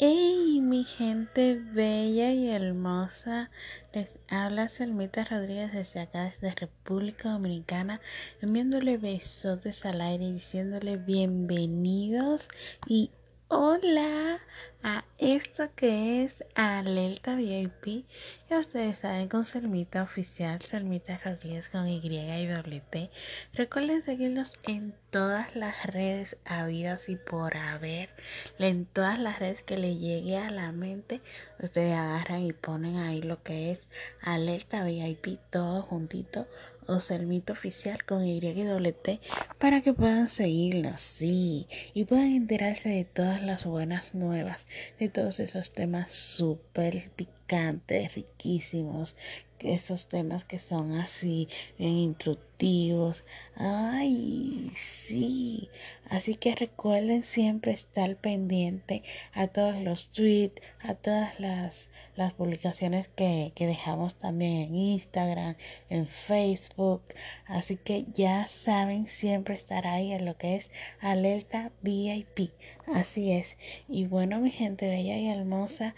Hey, mi gente bella y hermosa, les habla Selmita Rodríguez desde acá, desde República Dominicana, enviándole besotes al aire y diciéndole bienvenidos y hola a esto que es Alerta VIP. Ya ustedes saben con Selmita Oficial, Selmita Rodríguez con Y y doble T. Recuerden seguirnos en todas las redes habidas y por haber. En todas las redes que le llegue a la mente, ustedes agarran y ponen ahí lo que es Alerta VIP, todo juntito o Selmita Oficial con Y y doble T para que puedan seguirnos, sí, y puedan enterarse de todas las buenas nuevas de todos esos temas súper picantes, riquísimos, esos temas que son así bien instructivos. Ay, sí. Así que recuerden siempre estar pendiente a todos los tweets, a todas las, las publicaciones que, que dejamos también en Instagram, en Facebook. Así que ya saben siempre estar ahí en lo que es alerta VIP. Así es. Y bueno, mi gente bella y hermosa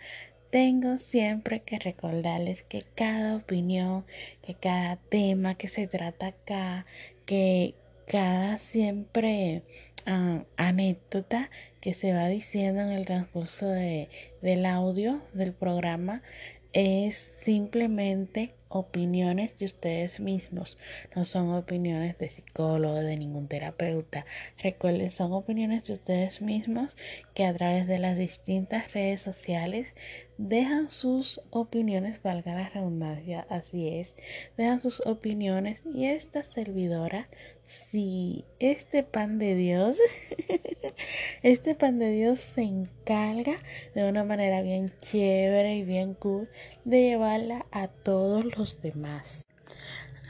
tengo siempre que recordarles que cada opinión, que cada tema que se trata acá, que cada siempre uh, anécdota que se va diciendo en el transcurso de, del audio del programa es simplemente opiniones de ustedes mismos, no son opiniones de psicólogo, de ningún terapeuta. Recuerden, son opiniones de ustedes mismos que a través de las distintas redes sociales dejan sus opiniones, valga la redundancia, así es, dejan sus opiniones y esta servidora, si este pan de Dios, este pan de Dios se encarga de una manera bien chévere y bien cool de llevarla a todos los demás.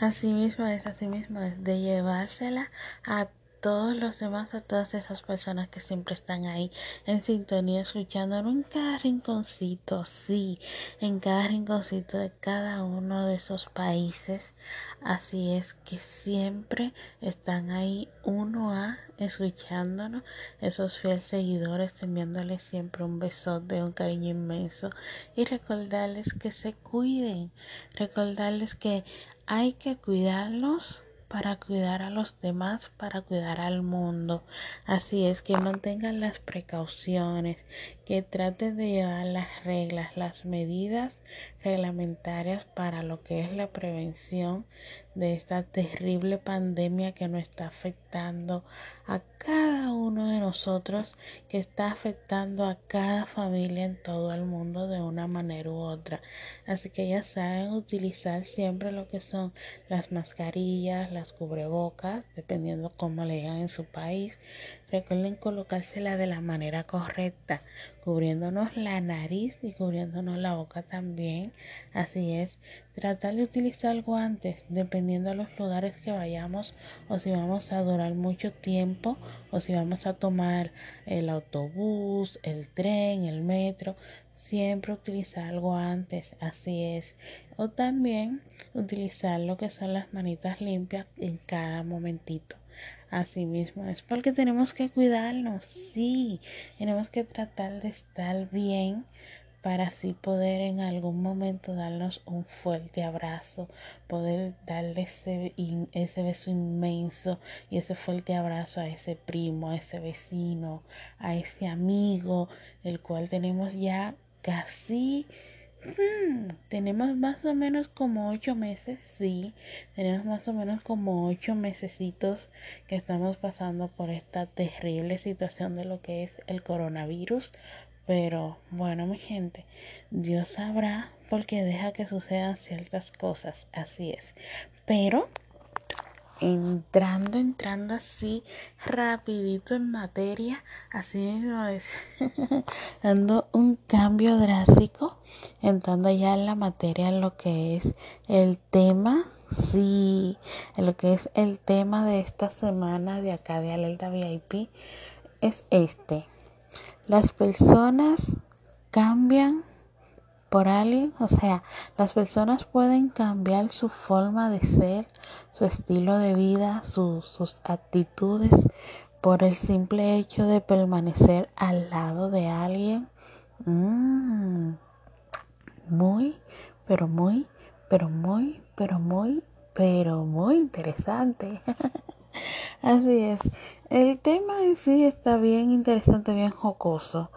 Así mismo es, así mismo es, de llevársela a todos los demás, a todas esas personas que siempre están ahí en sintonía, escuchándonos en cada rinconcito, sí, en cada rinconcito de cada uno de esos países. Así es que siempre están ahí uno a escuchándonos, esos fieles seguidores, enviándoles siempre un besote, un cariño inmenso y recordarles que se cuiden, recordarles que hay que cuidarlos para cuidar a los demás, para cuidar al mundo. Así es que mantengan las precauciones, que traten de llevar las reglas, las medidas reglamentarias para lo que es la prevención de esta terrible pandemia que nos está afectando a cada uno de nosotros, que está afectando a cada familia en todo el mundo de una manera u otra. Así que ya saben utilizar siempre lo que son las mascarillas, las cubrebocas, dependiendo cómo le digan en su país. Recuerden colocársela de la manera correcta, cubriéndonos la nariz y cubriéndonos la boca también. Así es, tratar de utilizar guantes dependiendo de los lugares que vayamos o si vamos a durar mucho tiempo o si vamos a tomar el autobús, el tren, el metro. Siempre utilizar guantes, así es. O también utilizar lo que son las manitas limpias en cada momentito. Así mismo. Es porque tenemos que cuidarnos, sí, tenemos que tratar de estar bien para así poder en algún momento darnos un fuerte abrazo, poder darle ese, ese beso inmenso y ese fuerte abrazo a ese primo, a ese vecino, a ese amigo, el cual tenemos ya casi Hmm, tenemos más o menos como ocho meses, sí, tenemos más o menos como ocho mesecitos que estamos pasando por esta terrible situación de lo que es el coronavirus. Pero bueno, mi gente, Dios sabrá porque deja que sucedan ciertas cosas, así es. Pero entrando, entrando así rapidito en materia, así mismo es, dando un cambio drástico, entrando ya en la materia, en lo que es el tema, sí, en lo que es el tema de esta semana de acá de Alerta VIP, es este. Las personas cambian por alguien, o sea, las personas pueden cambiar su forma de ser, su estilo de vida, sus actitudes por el simple hecho de permanecer al lado de alguien. Mm, muy, pero muy, pero muy, pero muy, pero muy interesante. Así es. El tema en sí está bien interesante, bien jocoso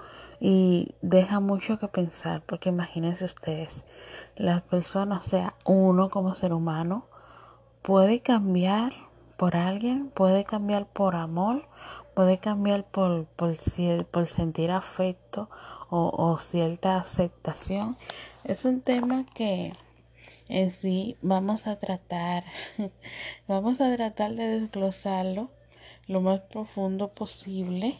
y deja mucho que pensar porque imagínense ustedes, las personas, o sea, uno como ser humano puede cambiar por alguien, puede cambiar por amor, puede cambiar por, por, por sentir afecto o, o cierta aceptación. Es un tema que en sí vamos a tratar, vamos a tratar de desglosarlo lo más profundo posible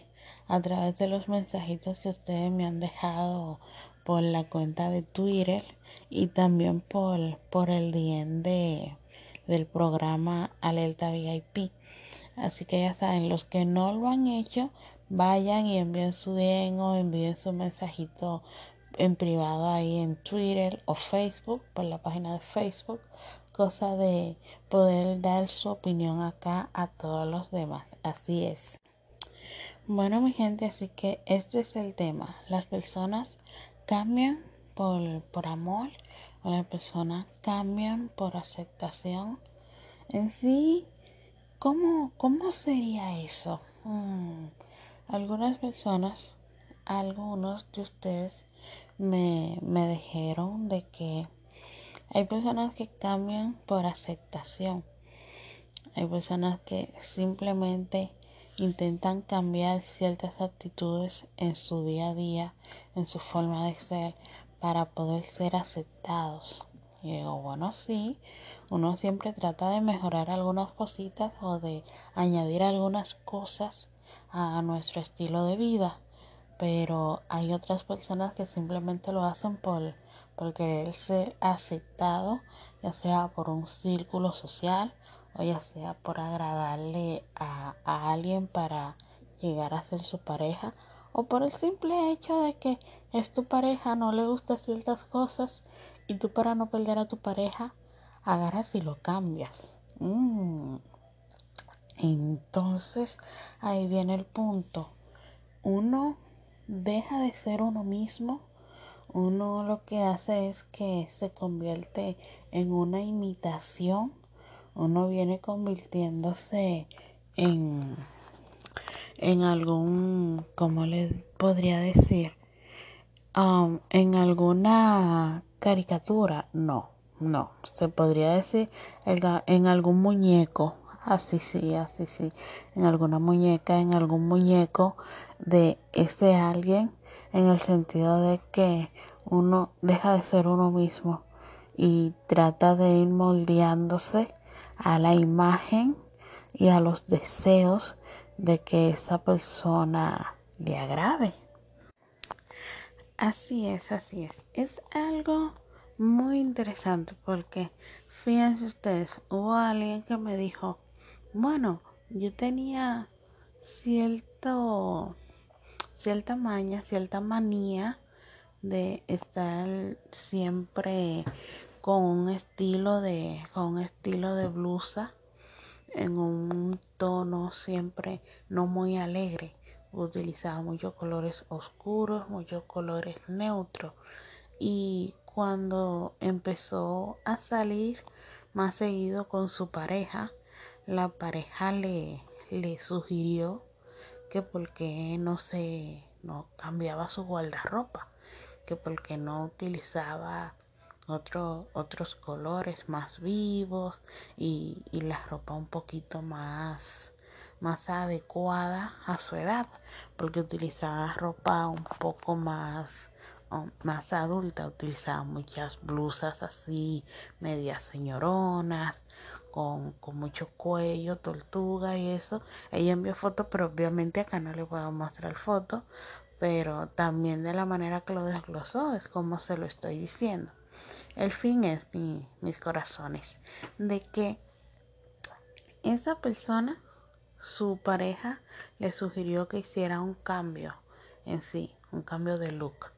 a través de los mensajitos que ustedes me han dejado por la cuenta de Twitter y también por, por el DM de, del programa Alerta VIP. Así que ya saben, los que no lo han hecho, vayan y envíen su DM o envíen su mensajito en privado ahí en Twitter o Facebook, por la página de Facebook, cosa de poder dar su opinión acá a todos los demás. Así es. Bueno, mi gente, así que este es el tema. Las personas cambian por, por amor o las personas cambian por aceptación. En sí, ¿cómo, cómo sería eso? Hmm, algunas personas, algunos de ustedes me, me dijeron de que hay personas que cambian por aceptación. Hay personas que simplemente intentan cambiar ciertas actitudes en su día a día, en su forma de ser, para poder ser aceptados. Y digo, bueno, sí, uno siempre trata de mejorar algunas cositas o de añadir algunas cosas a nuestro estilo de vida pero hay otras personas que simplemente lo hacen por, por querer ser aceptado, ya sea por un círculo social o ya sea por agradarle a, a alguien para llegar a ser su pareja o por el simple hecho de que es tu pareja, no le gustan ciertas cosas y tú para no perder a tu pareja agarras y lo cambias. Mm. Entonces ahí viene el punto. Uno deja de ser uno mismo, uno lo que hace es que se convierte en una imitación, uno viene convirtiéndose en, en algún, ¿cómo le podría decir? Um, en alguna caricatura, no, no, se podría decir en algún muñeco, así sí, así sí, en alguna muñeca, en algún muñeco de ese alguien, en el sentido de que uno deja de ser uno mismo y trata de ir moldeándose a la imagen y a los deseos de que esa persona le agrade. Así es, así es. Es algo muy interesante porque fíjense ustedes, hubo alguien que me dijo, bueno, yo tenía cierto, cierta maña, cierta manía de estar siempre con un estilo de, con un estilo de blusa en un tono siempre no muy alegre. Utilizaba muchos colores oscuros, muchos colores neutros. Y cuando empezó a salir más seguido con su pareja, la pareja le, le sugirió que porque no se no cambiaba su guardarropa, que porque no utilizaba otro, otros colores más vivos y, y la ropa un poquito más más adecuada a su edad porque utilizaba ropa un poco más más adulta utilizaba muchas blusas así medias señoronas con, mucho cuello, tortuga y eso. Ella envió fotos, pero obviamente acá no le puedo mostrar fotos, pero también de la manera que lo desglosó es como se lo estoy diciendo. El fin es, mi, mis corazones, de que esa persona, su pareja, le sugirió que hiciera un cambio en sí, un cambio de look,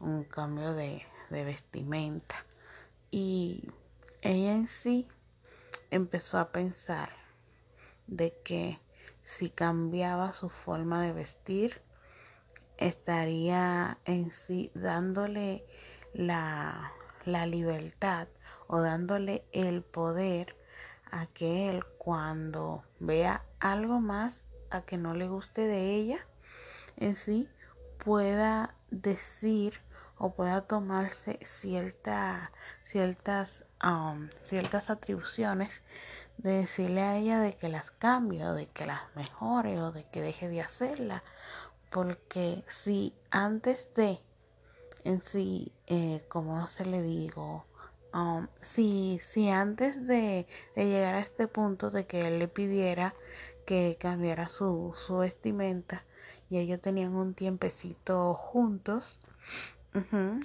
un cambio de, de vestimenta. Y ella en sí empezó a pensar de que si cambiaba su forma de vestir, estaría en sí dándole la, la libertad o dándole el poder a que él cuando vea algo más a que no le guste de ella en sí pueda decir o pueda tomarse cierta, ciertas, um, ciertas atribuciones de decirle a ella de que las cambie o de que las mejore o de que deje de hacerla. Porque si antes de, en sí, eh, como se le digo, um, si, si antes de, de, llegar a este punto de que él le pidiera que cambiara su, su vestimenta, y ellos tenían un tiempecito juntos,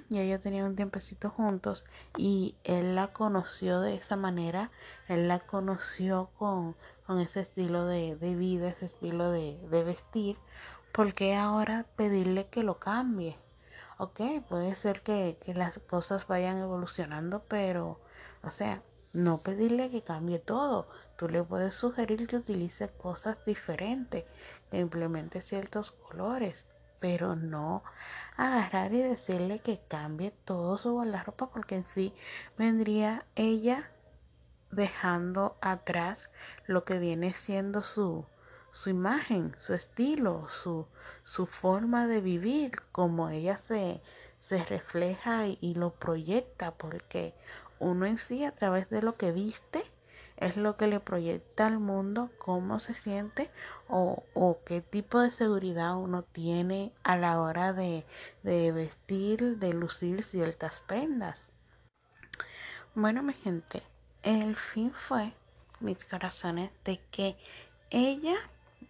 y ellos tenían un tiempecito juntos y él la conoció de esa manera, él la conoció con, con ese estilo de, de, vida, ese estilo de, de vestir, porque ahora pedirle que lo cambie. Ok, puede ser que, que las cosas vayan evolucionando, pero, o sea, no pedirle que cambie todo. Tú le puedes sugerir que utilice cosas diferentes, que implemente ciertos colores, pero no agarrar y decirle que cambie todo su guardarropa porque en sí vendría ella dejando atrás lo que viene siendo su su imagen, su estilo, su, su forma de vivir, como ella se, se refleja y, y lo proyecta, porque uno en sí a través de lo que viste es lo que le proyecta al mundo cómo se siente o, o qué tipo de seguridad uno tiene a la hora de, de vestir, de lucir ciertas prendas. Bueno, mi gente, el fin fue, mis corazones, de que ella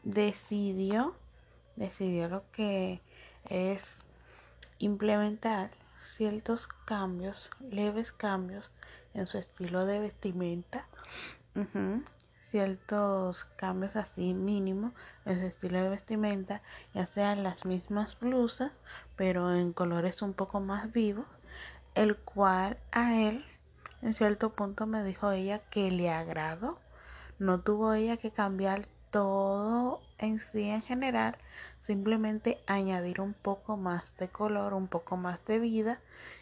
decidió, decidió lo que es implementar ciertos cambios, leves cambios en su estilo de vestimenta ciertos cambios así mínimos en su estilo de vestimenta, ya sean las mismas blusas, pero en colores un poco más vivos, el cual a él en cierto punto me dijo ella que le agradó. No tuvo ella que cambiar todo en sí en general, simplemente añadir un poco más de color, un poco más de vida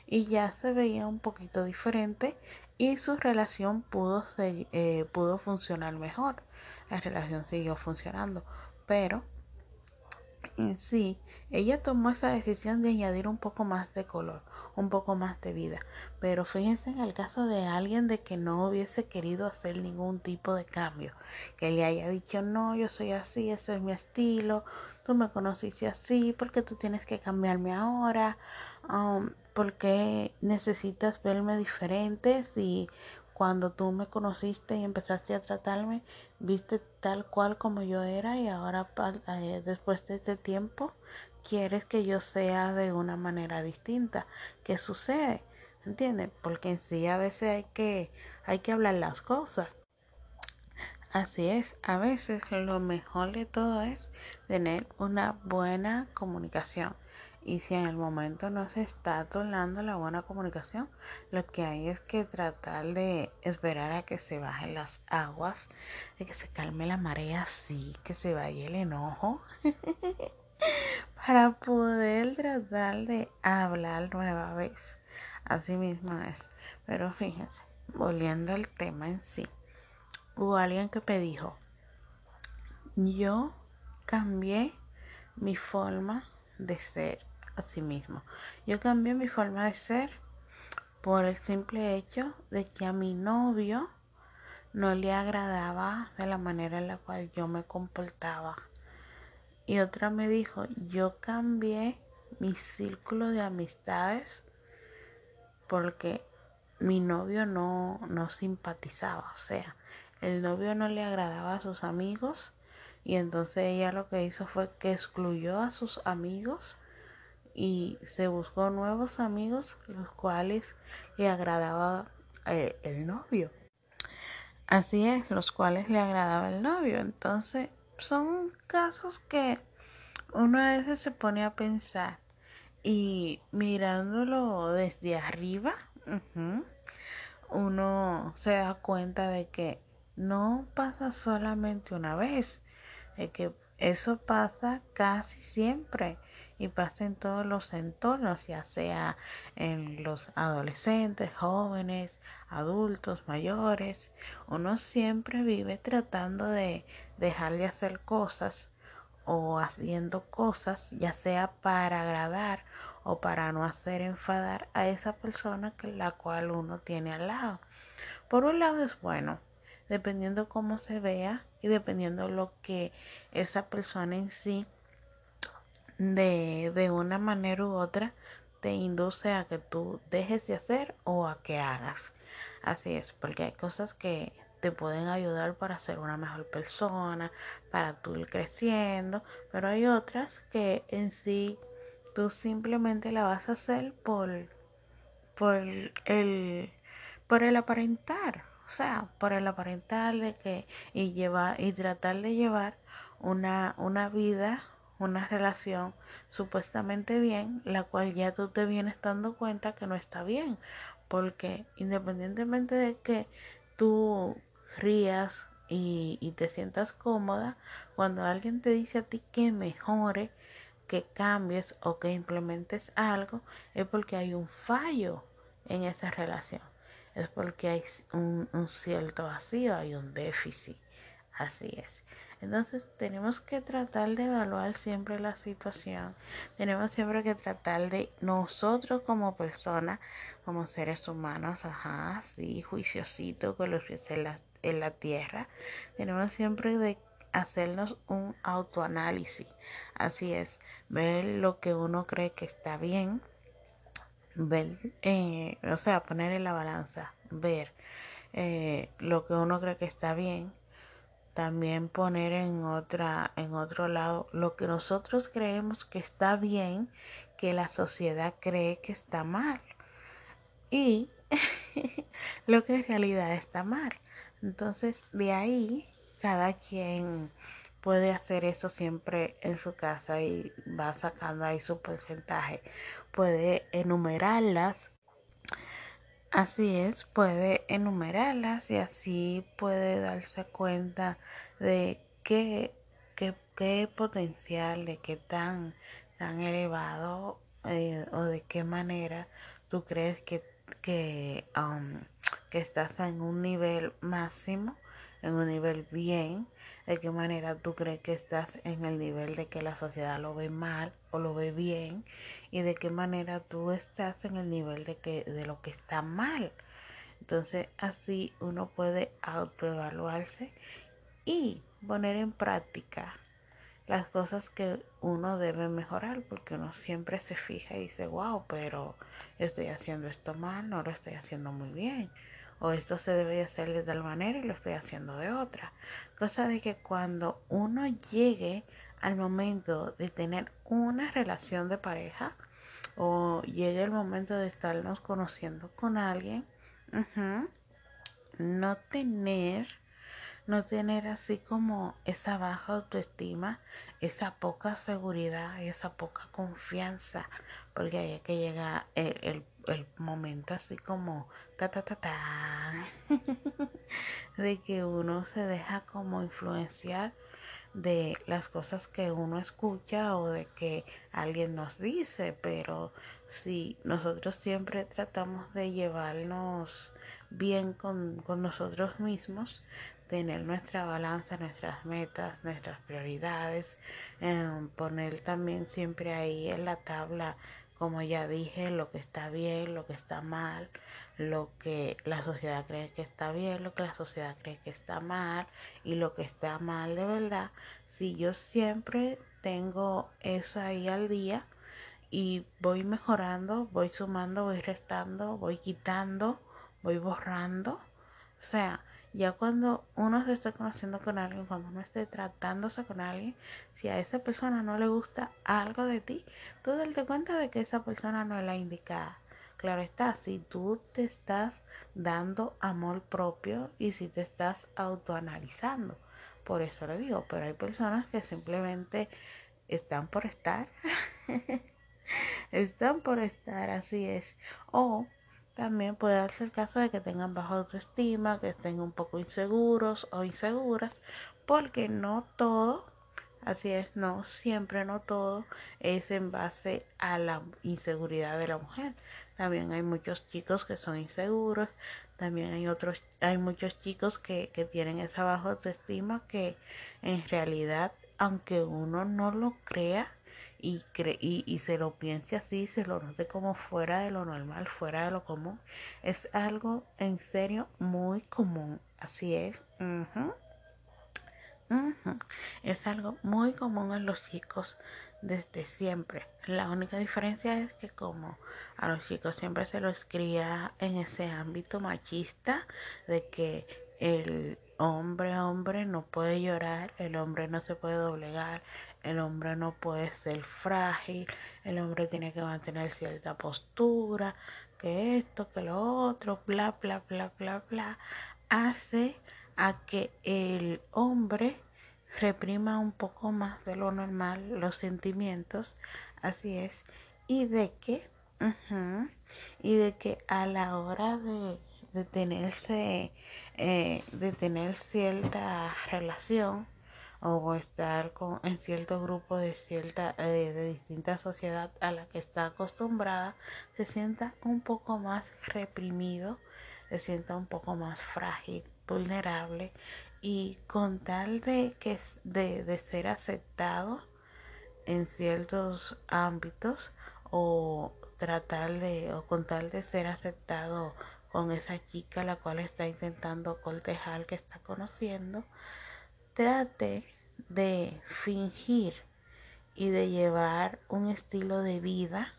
y ya se veía un poquito diferente y su relación pudo, eh, pudo funcionar mejor. La relación siguió funcionando, pero en sí, ella tomó esa decisión de añadir un poco más de color, un poco más de vida. Pero fíjense en el caso de alguien de que no hubiese querido hacer ningún tipo de cambio, que le haya dicho, no, yo soy así, ese es mi estilo, tú me conociste así, porque tú tienes que cambiarme ahora, um, porque necesitas verme diferente si cuando tú me conociste y empezaste a tratarme, viste tal cual como yo era y ahora eh, después de este tiempo quieres que yo sea de una manera distinta. ¿Qué sucede? ¿Entiendes? Porque en sí a veces hay que, hay que hablar las cosas. Así es, a veces lo mejor de todo es tener una buena comunicación. Y si en el momento no se está tornando la buena comunicación, lo que hay es que tratar de esperar a que se bajen las aguas, de que se calme la marea, sí, que se vaya el enojo, para poder tratar de hablar nueva vez. Así mismo es. Pero fíjense, volviendo al tema en sí, hubo alguien que me dijo, yo cambié mi forma de ser a sí mismo. Yo cambié mi forma de ser por el simple hecho de que a mi novio no le agradaba de la manera en la cual yo me comportaba. Y otra me dijo, yo cambié mi círculo de amistades porque mi novio no, no simpatizaba, o sea, el novio no le agradaba a sus amigos y entonces ella lo que hizo fue que excluyó a sus amigos y se buscó nuevos amigos los cuales le agradaba eh, el novio. Así es, los cuales le agradaba el novio. Entonces, son casos que uno a veces se pone a pensar y mirándolo desde arriba, uno se da cuenta de que no pasa solamente una vez, de que eso pasa casi siempre y pasa en todos los entornos, ya sea en los adolescentes, jóvenes, adultos, mayores. Uno siempre vive tratando de dejar de hacer cosas o haciendo cosas, ya sea para agradar o para no hacer enfadar a esa persona que la cual uno tiene al lado. Por un lado es bueno, dependiendo cómo se vea y dependiendo lo que esa persona en sí de, de una manera u otra te induce a que tú dejes de hacer o a que hagas. Así es, porque hay cosas que te pueden ayudar para ser una mejor persona, para tú ir creciendo, pero hay otras que en sí tú simplemente la vas a hacer por, por el, por el aparentar, o sea, por el aparentar de que y llevar y tratar de llevar una, una vida, una relación supuestamente bien, la cual ya tú te vienes dando cuenta que no está bien, porque independientemente de que tú rías y, y te sientas cómoda, cuando alguien te dice a ti que mejore, que cambies o que implementes algo, es porque hay un fallo en esa relación. Es porque hay un, un cierto vacío, hay un déficit. Así es. Entonces tenemos que tratar de evaluar siempre la situación. Tenemos siempre que tratar de nosotros como personas, como seres humanos, ajá, sí, juiciosito con los pies en la, en la tierra. Tenemos siempre de hacernos un autoanálisis. Así es, ver lo que uno cree que está bien, ver, eh, o sea, poner en la balanza, ver eh, lo que uno cree que está bien, también poner en otra, en otro lado lo que nosotros creemos que está bien, que la sociedad cree que está mal y lo que en realidad está mal. Entonces, de ahí cada quien puede hacer eso siempre en su casa y va sacando ahí su porcentaje. Puede enumerarlas. Así es, puede enumerarlas y así puede darse cuenta de qué, qué, potencial, de qué tan, tan elevado eh, o de qué manera tú crees que, que, um, que estás en un nivel máximo en un nivel bien, de qué manera tú crees que estás en el nivel de que la sociedad lo ve mal o lo ve bien y de qué manera tú estás en el nivel de que de lo que está mal. Entonces, así uno puede autoevaluarse y poner en práctica las cosas que uno debe mejorar, porque uno siempre se fija y dice, wow, pero estoy haciendo esto mal, no lo estoy haciendo muy bien o esto se debe hacer de tal manera y lo estoy haciendo de otra. Cosa de que cuando uno llegue al momento de tener una relación de pareja o llegue el momento de estarnos conociendo con alguien, no tener no tener así como esa baja autoestima, esa poca seguridad, esa poca confianza, porque ahí que llega el, el, momento así como ta ta ta ta de que uno se deja como influenciar de las cosas que uno escucha o de que alguien nos dice, pero si nosotros siempre tratamos de llevarnos bien con, con nosotros mismos, tener nuestra balanza, nuestras metas, nuestras prioridades, em, poner también siempre ahí en la tabla, como ya dije, lo que está bien, lo que está mal, lo que la sociedad cree que está bien, lo que la sociedad cree que está mal y lo que está mal de verdad. Si yo siempre tengo eso ahí al día y voy mejorando, voy sumando, voy restando, voy quitando, voy borrando, o sea, ya cuando uno se está conociendo con alguien, cuando uno esté tratándose con alguien, si a esa persona no le gusta algo de ti, tú date cuenta de que esa persona no es la indicada. Claro está, si tú te estás dando amor propio y si te estás autoanalizando. Por eso lo digo, pero hay personas que simplemente están por estar. están por estar, así es. O también puede darse el caso de que tengan baja autoestima, que estén un poco inseguros o inseguras, porque no todo Así es, no siempre, no todo es en base a la inseguridad de la mujer. También hay muchos chicos que son inseguros, también hay otros, hay muchos chicos que, que tienen esa baja autoestima que en realidad, aunque uno no lo crea y, cre y, se lo piense así, se lo note como fuera de lo normal, fuera de lo común, es algo en serio muy común. Así es. Es algo muy común en los chicos desde siempre. La única diferencia es que como a los chicos siempre se los cría en ese ámbito machista de que el hombre hombre no puede llorar, el hombre no se puede doblegar, el hombre no puede ser frágil, el hombre tiene que mantener cierta postura, que esto, que lo otro, bla, bla, bla, bla, bla, hace a que el hombre reprima un poco más de lo normal los sentimientos, así es, y de que, y de que a la hora de, de tenerse, eh, de tener cierta relación o estar con, en cierto grupo de cierta, eh, de distinta sociedad a la que está acostumbrada, se sienta un poco más reprimido, se sienta un poco más frágil, vulnerable y con tal de que de, de ser aceptado en ciertos ámbitos o tratar de o con tal de ser aceptado con esa chica la cual está intentando cortejar que está conociendo trate de fingir y de llevar un estilo de vida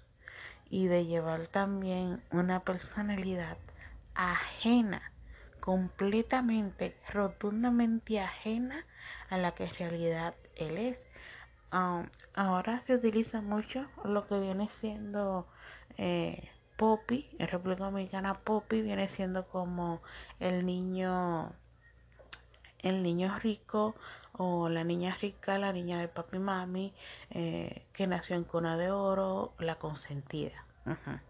y de llevar también una personalidad ajena completamente, rotundamente ajena a la que en realidad él es. Um, ahora se utiliza mucho lo que viene siendo eh, Poppy, en República Dominicana Poppy viene siendo como el niño, el niño rico o la niña rica, la niña de papi y mami, eh, que nació en cuna de oro, la consentida. Uh -huh.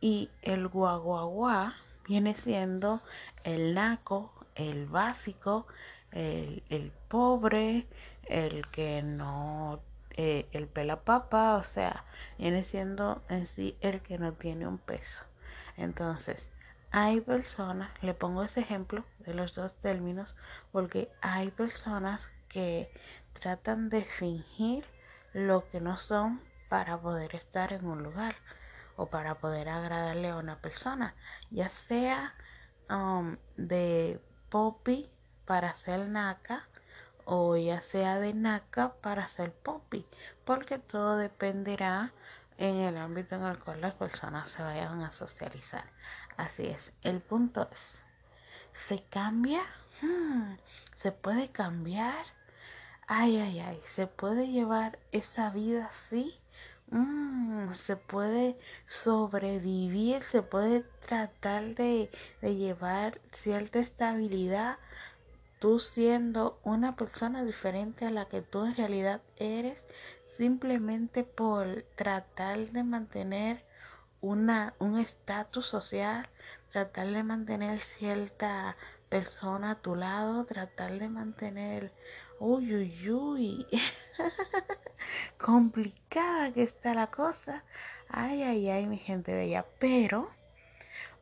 Y el guaguaguá viene siendo el naco, el básico, el, el pobre, el que no, eh, el pelapapa, o sea, viene siendo en sí el que no tiene un peso. Entonces, hay personas, le pongo ese ejemplo de los dos términos, porque hay personas que tratan de fingir lo que no son para poder estar en un lugar o para poder agradarle a una persona, ya sea um, de poppy para ser naca o ya sea de naca para ser poppy, porque todo dependerá en el ámbito en el cual las personas se vayan a socializar. Así es, el punto es, ¿se cambia? Hmm, ¿Se puede cambiar? Ay, ay, ay, ¿se puede llevar esa vida así? Mm, se puede sobrevivir, se puede tratar de, de, llevar cierta estabilidad, tú siendo una persona diferente a la que tú en realidad eres, simplemente por tratar de mantener una, un estatus social, tratar de mantener cierta persona a tu lado, tratar de mantener uy, uy, uy, complicada que está la cosa. Ay, ay, ay, mi gente bella. Pero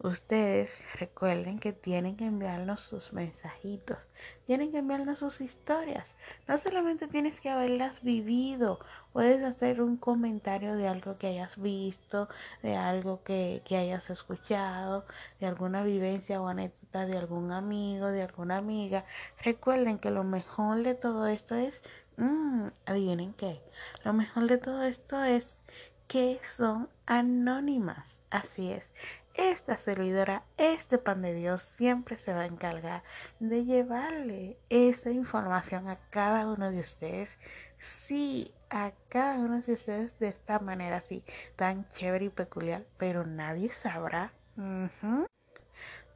ustedes recuerden que tienen que enviarnos sus mensajitos, tienen que enviarnos sus historias. No solamente tienes que haberlas vivido, puedes hacer un comentario de algo que hayas visto, de algo que, hayas escuchado, de alguna vivencia o anécdota de algún amigo, de alguna amiga. Recuerden que lo mejor de todo esto es, mmm, adivinen qué, lo mejor de todo esto es que son anónimas. Así es. Esta servidora, este pan de Dios, siempre se va a encargar de llevarle esa información a cada uno de ustedes. Sí, a cada uno de ustedes de esta manera así, tan chévere y peculiar, pero nadie sabrá.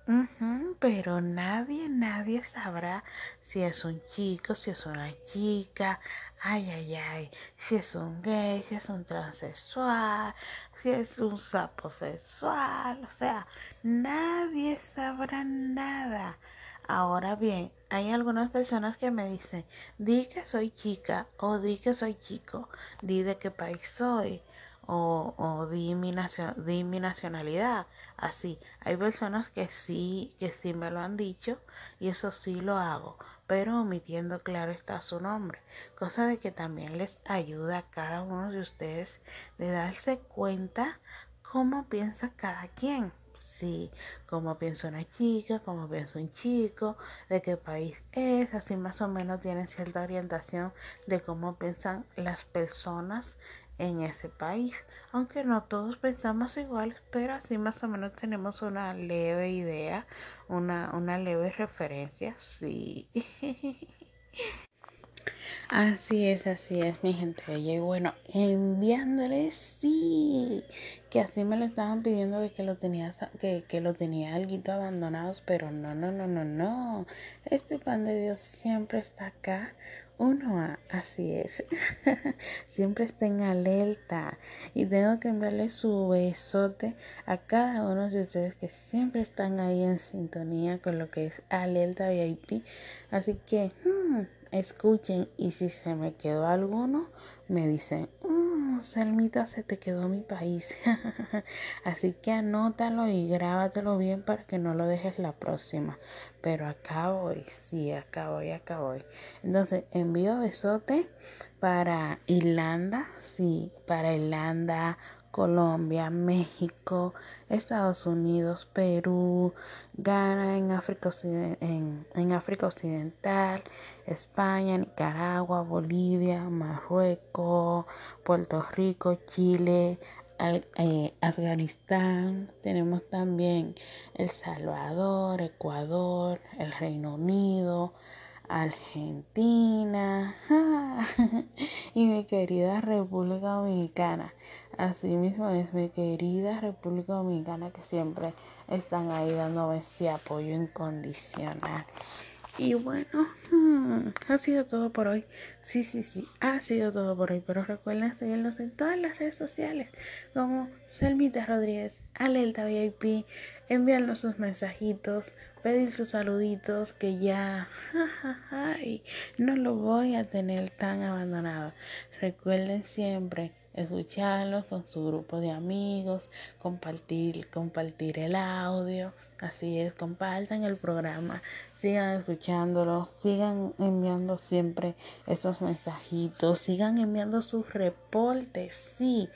Uh pero nadie, nadie sabrá si es un chico, si es una chica, ay, ay, ay, si es un gay, si es un transexual, si es un sapo sexual, o sea, nadie sabrá nada. Ahora bien, hay algunas personas que me dicen, di que soy chica o di que soy chico, di de qué país soy o, o di, mi nacionalidad. Así, hay personas que sí, que sí me lo han dicho y eso sí lo hago, pero omitiendo claro está su nombre, cosa de que también les ayuda a cada uno de ustedes de darse cuenta cómo piensa cada quien. Sí, cómo piensa una chica, cómo piensa un chico, de qué país es, así más o menos tienen cierta orientación de cómo piensan las personas en ese país. Aunque no todos pensamos igual, pero así más o menos tenemos una leve idea, una, una leve referencia. Sí. Así es, así es, mi gente Y bueno, enviándoles, sí, que así me lo estaban pidiendo de que lo tenía, que, que lo tenía algo abandonados, pero no, no, no, no, no. Este pan de Dios siempre está acá uno a, así es. Siempre está en alerta. Y tengo que enviarle su besote a cada uno de ustedes que siempre están ahí en sintonía con lo que es alerta VIP. Así que hmm, escuchen y si se me quedó alguno, me dicen, Selmita, se te quedó mi país. Así que anótalo y grábatelo bien para que no lo dejes la próxima. Pero acá voy, sí, acá voy, acá voy. Entonces, envío besote para Irlanda, sí, para Irlanda, Colombia, México, Estados Unidos, Perú, Ghana en África, en, en África Occidental, España, Nicaragua, Bolivia, Marruecos, Puerto Rico, Chile, eh, Afganistán, tenemos también El Salvador, Ecuador, el Reino Unido, Argentina y mi querida República Dominicana. Asimismo es mi querida República Dominicana que siempre están ahí dándome ese apoyo incondicional. Y bueno, hmm, ha sido todo por hoy. Sí, sí, sí, ha sido todo por hoy. Pero recuerden seguirnos en todas las redes sociales como Selmita Rodríguez, Alerta VIP, enviarnos sus mensajitos, pedir sus saluditos que ya no lo voy a tener tan abandonado. Recuerden siempre escucharlos con su grupo de amigos, compartir, compartir el audio. Así es, compartan el programa, sigan escuchándolo, sigan enviando siempre esos mensajitos, sigan enviando sus reportes, sí.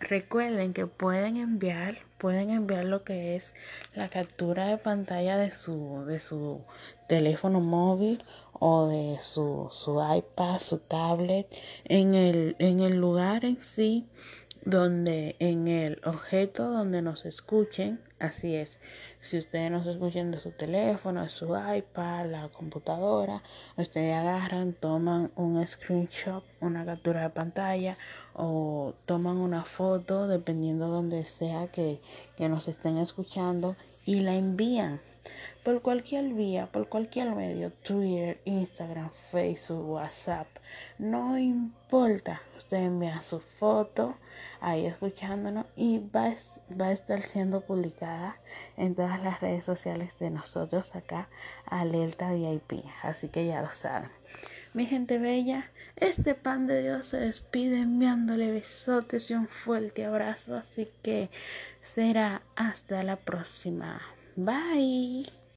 Recuerden que pueden enviar, pueden enviar lo que es la captura de pantalla de su, de su teléfono móvil o de su, su iPad, su tablet, en el, en el lugar en sí donde en el objeto donde nos escuchen, así es, si ustedes nos escuchan de su teléfono, de su iPad, la computadora, ustedes agarran, toman un screenshot, una captura de pantalla o toman una foto, dependiendo de donde sea que, que nos estén escuchando y la envían por cualquier vía, por cualquier medio, Twitter, Instagram, Facebook, WhatsApp, no importa, usted envía su foto ahí escuchándonos y va, va a estar siendo publicada en todas las redes sociales de nosotros acá, Alerta VIP, así que ya lo saben. Mi gente bella, este pan de Dios se despide enviándole besotes y un fuerte abrazo, así que será hasta la próxima. Bye.